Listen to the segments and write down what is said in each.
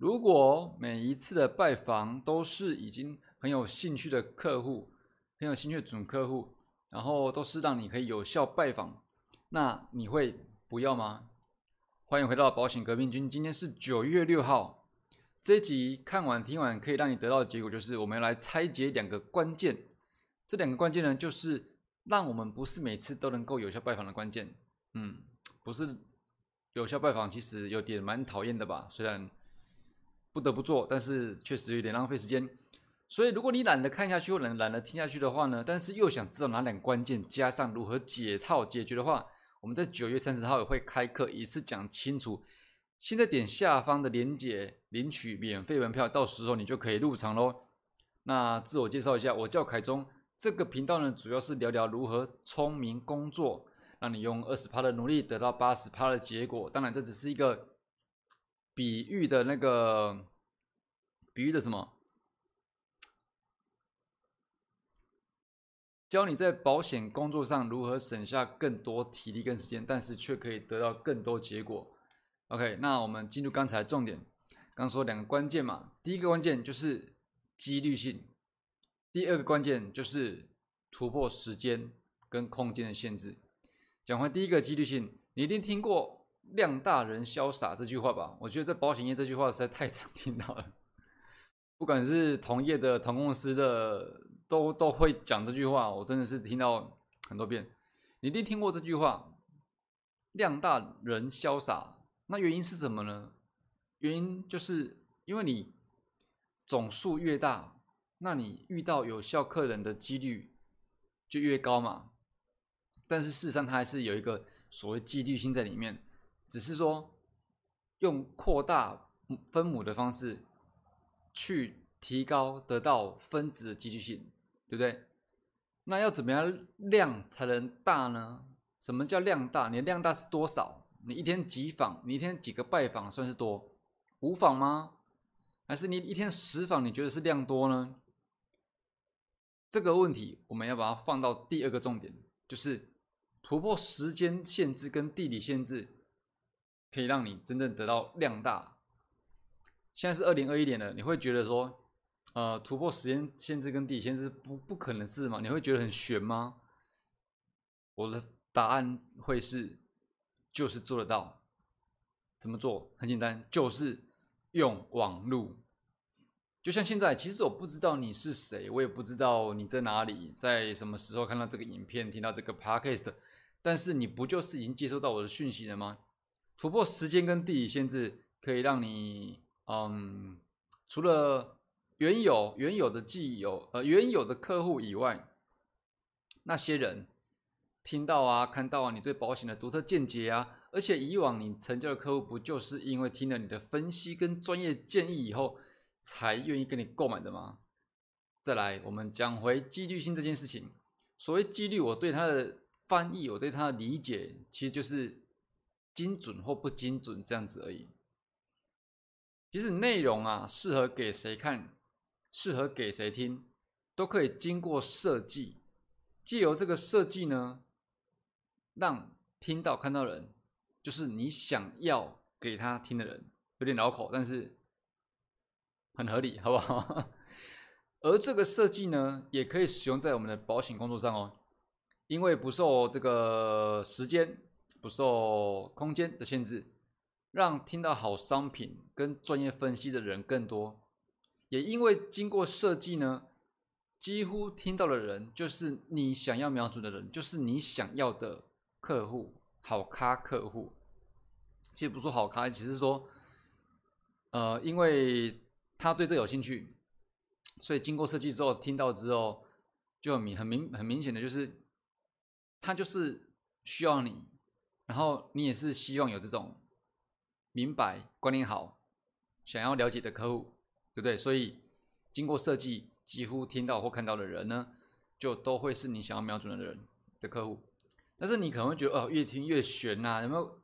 如果每一次的拜访都是已经很有兴趣的客户，很有兴趣的准客户，然后都是让你可以有效拜访，那你会不要吗？欢迎回到保险革命军，今天是九月六号，这一集看完听完可以让你得到的结果就是，我们要来拆解两个关键，这两个关键呢，就是让我们不是每次都能够有效拜访的关键，嗯，不是有效拜访，其实有点蛮讨厌的吧，虽然。不得不做，但是确实有点浪费时间。所以，如果你懒得看下去或懒懒得听下去的话呢，但是又想知道哪两关键，加上如何解套解决的话，我们在九月三十号也会开课，一次讲清楚。现在点下方的链接领取免费门票，到时候你就可以入场喽。那自我介绍一下，我叫凯中。这个频道呢，主要是聊聊如何聪明工作，让你用二十趴的努力得到八十趴的结果。当然，这只是一个。比喻的那个，比喻的什么？教你在保险工作上如何省下更多体力跟时间，但是却可以得到更多结果。OK，那我们进入刚才重点。刚说两个关键嘛，第一个关键就是几率性，第二个关键就是突破时间跟空间的限制。讲完第一个几率性，你一定听过。量大人潇洒这句话吧，我觉得在保险业这句话实在太常听到了。不管是同业的、同公司的，都都会讲这句话。我真的是听到很多遍。你一定听过这句话：“量大人潇洒。”那原因是什么呢？原因就是因为你总数越大，那你遇到有效客人的几率就越高嘛。但是事实上，它还是有一个所谓几率性在里面。只是说，用扩大分母的方式去提高得到分子的积聚性，对不对？那要怎么样量才能大呢？什么叫量大？你的量大是多少？你一天几访？你一天几个拜访算是多？五访吗？还是你一天十访？你觉得是量多呢？这个问题我们要把它放到第二个重点，就是突破时间限制跟地理限制。可以让你真正得到量大。现在是二零二一年了，你会觉得说，呃，突破时间限制跟地理限制不不可能是吗？你会觉得很悬吗？我的答案会是，就是做得到。怎么做？很简单，就是用网路。就像现在，其实我不知道你是谁，我也不知道你在哪里，在什么时候看到这个影片，听到这个 podcast，但是你不就是已经接收到我的讯息了吗？突破时间跟地理限制，可以让你，嗯，除了原有原有的既有呃原有的客户以外，那些人听到啊看到啊你对保险的独特见解啊，而且以往你成交的客户不就是因为听了你的分析跟专业建议以后，才愿意跟你购买的吗？再来，我们讲回几率性这件事情。所谓几率，我对它的翻译，我对它的理解，其实就是。精准或不精准这样子而已。其实内容啊，适合给谁看，适合给谁听，都可以经过设计。借由这个设计呢，让听到看到人，就是你想要给他听的人，有点绕口，但是很合理，好不好？而这个设计呢，也可以使用在我们的保险工作上哦，因为不受这个时间。不受空间的限制，让听到好商品跟专业分析的人更多。也因为经过设计呢，几乎听到的人就是你想要瞄准的人，就是你想要的客户，好咖客户。其实不说好咖，只是说，呃，因为他对这有兴趣，所以经过设计之后，听到之后就很明很明很明显的就是，他就是需要你。然后你也是希望有这种明白、观念好、想要了解的客户，对不对？所以经过设计，几乎听到或看到的人呢，就都会是你想要瞄准的人的客户。但是你可能会觉得，哦，越听越悬呐，有没有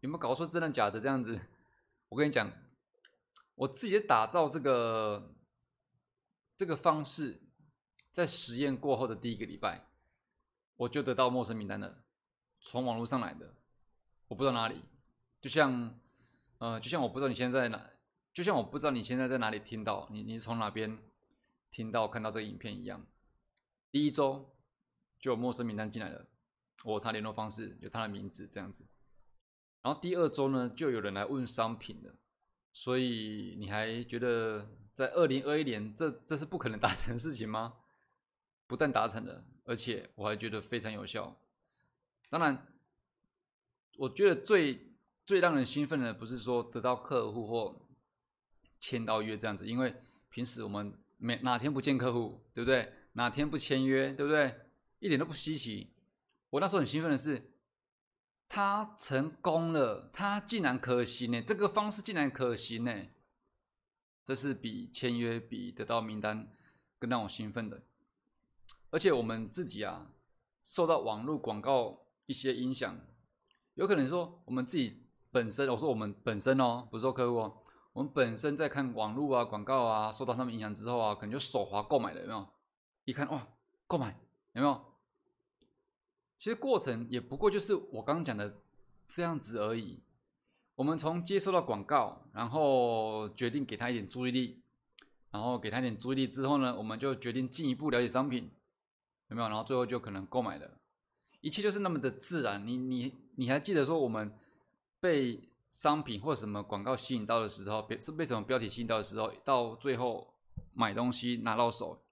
有没有搞错真的假的这样子？我跟你讲，我自己打造这个这个方式，在实验过后的第一个礼拜，我就得到陌生名单了，从网络上来的。我不知道哪里，就像，呃，就像我不知道你现在在哪，就像我不知道你现在在哪里听到，你你是从哪边听到看到这个影片一样。第一周就有陌生名单进来了，我他联络方式，有他的名字这样子。然后第二周呢，就有人来问商品了，所以你还觉得在二零二一年这这是不可能 达成的事情吗？不但达成了，而且我还觉得非常有效。当然，我觉得最最让人兴奋的不是说得到客户或签到约这样子，因为平时我们每哪天不见客户，对不对？哪天不签约，对不对？一点都不稀奇。我那时候很兴奋的是，他成功了，他竟然可行呢，这个方式竟然可行呢，这是比签约、比得到名单更让我兴奋的。而且我们自己啊，受到网络广告一些影响，有可能说我们自己本身，我说我们本身哦，不是说客户哦，我们本身在看网络啊广告啊，受到他们影响之后啊，可能就手滑购买了，有没有？一看哇，购买有没有？其实过程也不过就是我刚刚讲的这样子而已。我们从接收到广告，然后决定给他一点注意力，然后给他一点注意力之后呢，我们就决定进一步了解商品。有没有？然后最后就可能购买了，一切就是那么的自然。你你你还记得说我们被商品或什么广告吸引到的时候，被是被什么标题吸引到的时候，到最后买东西拿到手，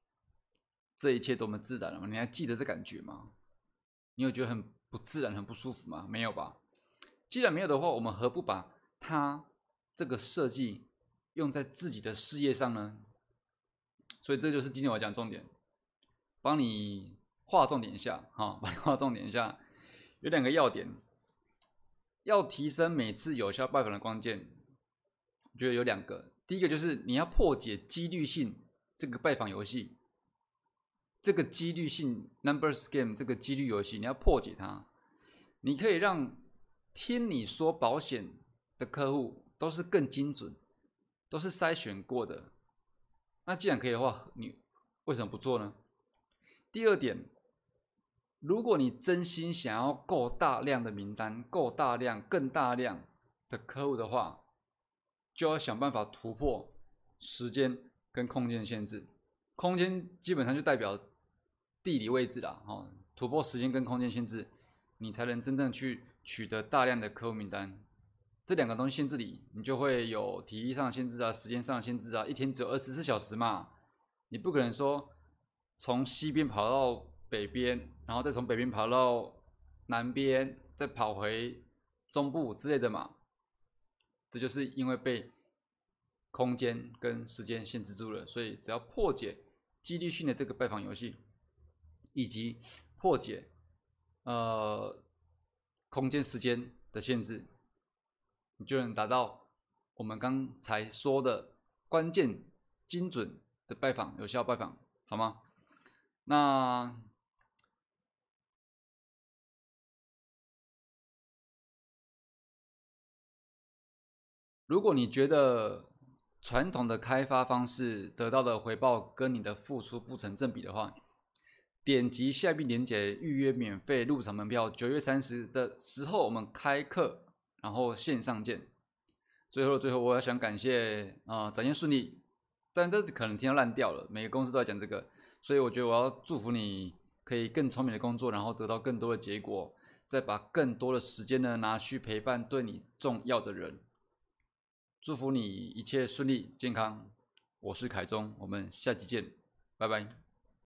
这一切多么自然了吗？你还记得这感觉吗？你有觉得很不自然、很不舒服吗？没有吧？既然没有的话，我们何不把它这个设计用在自己的事业上呢？所以这就是今天我讲重点。帮你划重点一下，哈，帮你划重点一下，有两个要点，要提升每次有效拜访的关键，我觉得有两个。第一个就是你要破解几率性这个拜访游戏，这个几率性 number scheme 这个几率游戏，你要破解它。你可以让听你说保险的客户都是更精准，都是筛选过的。那既然可以的话，你为什么不做呢？第二点，如果你真心想要够大量的名单、够大量、更大量的客户的话，就要想办法突破时间跟空间的限制。空间基本上就代表地理位置啦，哦，突破时间跟空间限制，你才能真正去取得大量的客户名单。这两个东西限制里，你就会有体力上限制啊，时间上限制啊，一天只有二十四小时嘛，你不可能说。从西边跑到北边，然后再从北边跑到南边，再跑回中部之类的嘛。这就是因为被空间跟时间限制住了，所以只要破解几率性的这个拜访游戏，以及破解呃空间时间的限制，你就能达到我们刚才说的关键精准的拜访，有效拜访，好吗？那如果你觉得传统的开发方式得到的回报跟你的付出不成正比的话，点击下面链接预约免费入场门票。九月三十的时候我们开课，然后线上见。最后的，最后我要想感谢啊，展现顺利，但这可能听到烂掉了。每个公司都在讲这个。所以我觉得我要祝福你，可以更聪明的工作，然后得到更多的结果，再把更多的时间呢拿去陪伴对你重要的人。祝福你一切顺利健康。我是凯中，我们下期见，拜拜。